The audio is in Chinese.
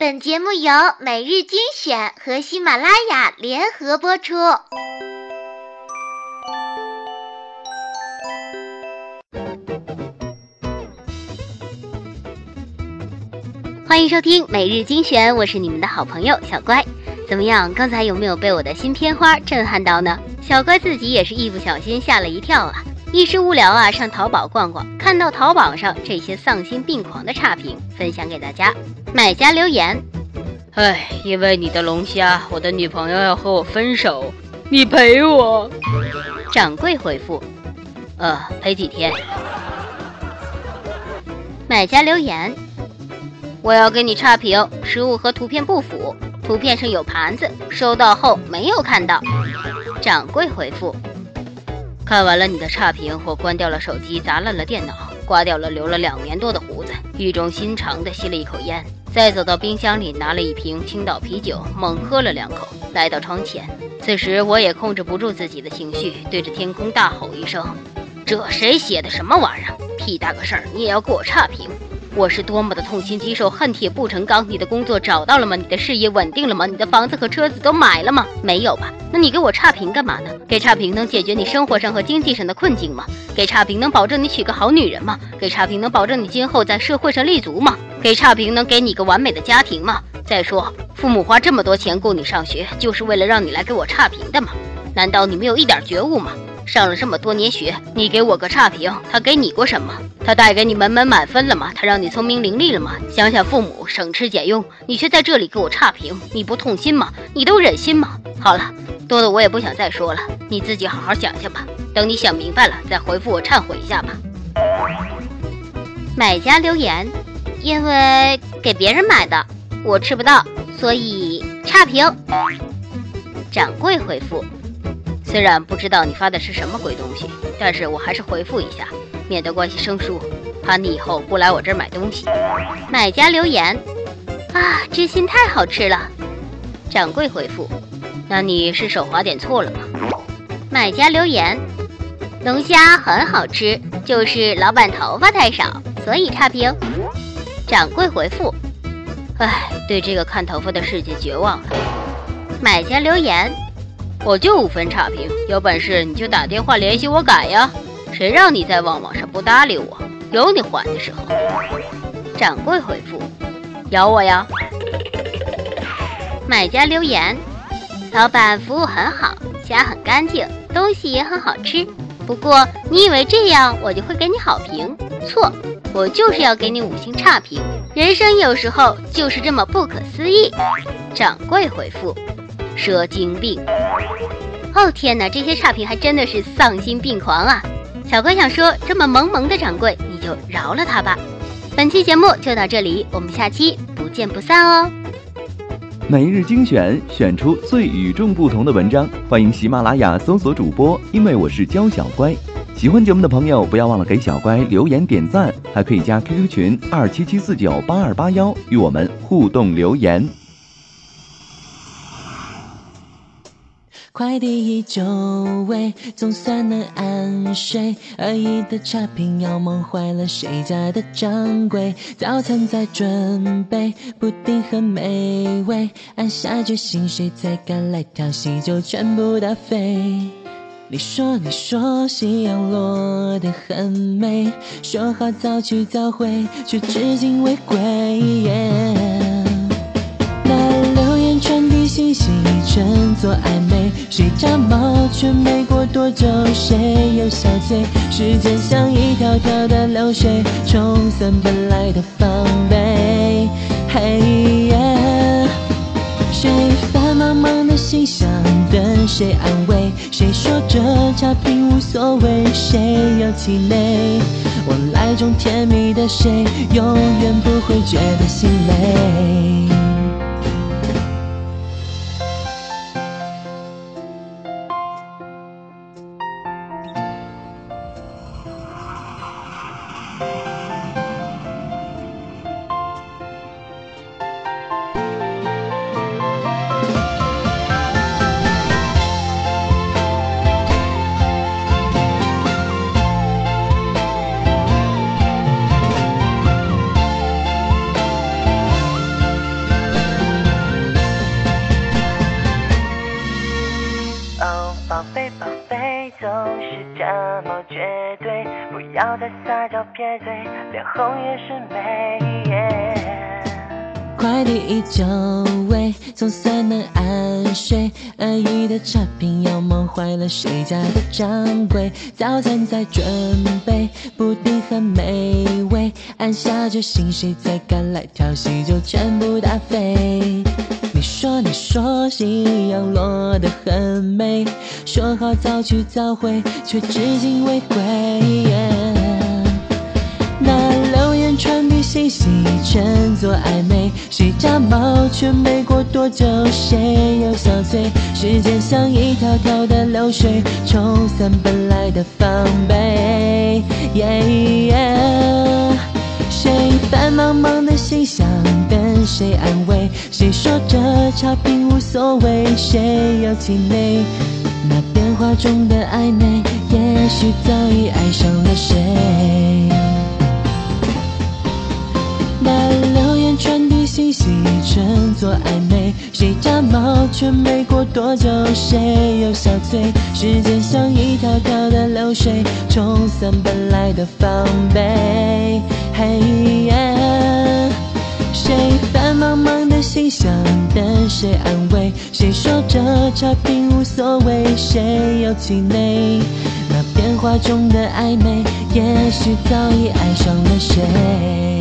本节目由每日精选和喜马拉雅联合播出。欢迎收听每日精选，我是你们的好朋友小乖。怎么样？刚才有没有被我的新片花震撼到呢？小乖自己也是一不小心吓了一跳啊！一时无聊啊，上淘宝逛逛，看到淘宝上这些丧心病狂的差评，分享给大家。买家留言：唉，因为你的龙虾，我的女朋友要和我分手，你赔我。掌柜回复：呃，陪几天？买家留言：我要给你差评，实物和图片不符，图片上有盘子，收到后没有看到。掌柜回复。看完了你的差评，我关掉了手机，砸烂了电脑，刮掉了留了两年多的胡子，语重心长地吸了一口烟，再走到冰箱里拿了一瓶青岛啤酒，猛喝了两口，来到窗前。此时我也控制不住自己的情绪，对着天空大吼一声：“这谁写的什么玩意儿？屁大个事儿，你也要给我差评！”我是多么的痛心疾首，恨铁不成钢。你的工作找到了吗？你的事业稳定了吗？你的房子和车子都买了吗？没有吧？那你给我差评干嘛呢？给差评能解决你生活上和经济上的困境吗？给差评能保证你娶个好女人吗？给差评能保证你今后在社会上立足吗？给差评能给你个完美的家庭吗？再说，父母花这么多钱供你上学，就是为了让你来给我差评的吗？难道你没有一点觉悟吗？上了这么多年学，你给我个差评，他给你过什么？他带给你满满满分了吗？他让你聪明伶俐了吗？想想父母省吃俭用，你却在这里给我差评，你不痛心吗？你都忍心吗？好了，多的我也不想再说了，你自己好好想想吧。等你想明白了再回复我忏悔一下吧。买家留言：因为给别人买的，我吃不到，所以差评。掌柜回复。虽然不知道你发的是什么鬼东西，但是我还是回复一下，免得关系生疏，怕你以后不来我这儿买东西。买家留言：啊，芝心太好吃了。掌柜回复：那你是手滑点错了吗？买家留言：龙虾很好吃，就是老板头发太少，所以差评。掌柜回复：唉，对这个看头发的世界绝望了。买家留言。我就五分差评，有本事你就打电话联系我改呀！谁让你在旺旺上不搭理我？有你还的时候。掌柜回复：咬我呀！买家留言：老板服务很好，家很干净，东西也很好吃。不过你以为这样我就会给你好评？错，我就是要给你五星差评。人生有时候就是这么不可思议。掌柜回复。蛇精病！哦天哪，这些差评还真的是丧心病狂啊！小乖想说，这么萌萌的掌柜，你就饶了他吧。本期节目就到这里，我们下期不见不散哦。每日精选，选出最与众不同的文章，欢迎喜马拉雅搜索主播，因为我是娇小乖。喜欢节目的朋友，不要忘了给小乖留言点赞，还可以加 QQ 群二七七四九八二八幺与我们互动留言。快递已就位，总算能安睡。恶意的差评要梦坏了谁家的掌柜？早餐在准备，布丁很美味。暗下决心，谁才敢来调戏，就全部打飞。你说你说，夕阳落得很美，说好早去早回，却至今未归。息称作暧昧，谁炸毛却没过多久，谁又消退？时间像一条条的流水，冲散本来的防备。嘿耶，谁繁忙忙的心想等谁安慰？谁说这差评无所谓？谁又气馁？往来中甜蜜的谁，永远不会觉得心累。要再撒娇撇嘴，脸红也是美。快递已就位，总算能安睡。恶意的差评要忙坏了谁家的掌柜？早餐在准备，布丁很美味。按下决心，谁再敢来调戏就全部打飞。你说你说夕阳落得很美，说好早去早回，却至今未归。家猫，却没过多久，谁又小嘴？时间像一条条的流水，冲散本来的防备。谁繁茫茫的心想跟谁安慰？谁说这差评无所谓？谁又气馁？那电话中的暧昧，也许早已爱上了谁？谁家猫，却没过多久，谁又小嘴？时间像一条条的流水，冲散本来的防备。嘿呀，谁繁忙忙的心想等谁安慰？谁说这差评无所谓？谁又气馁？那电话中的暧昧，也许早已爱上了谁？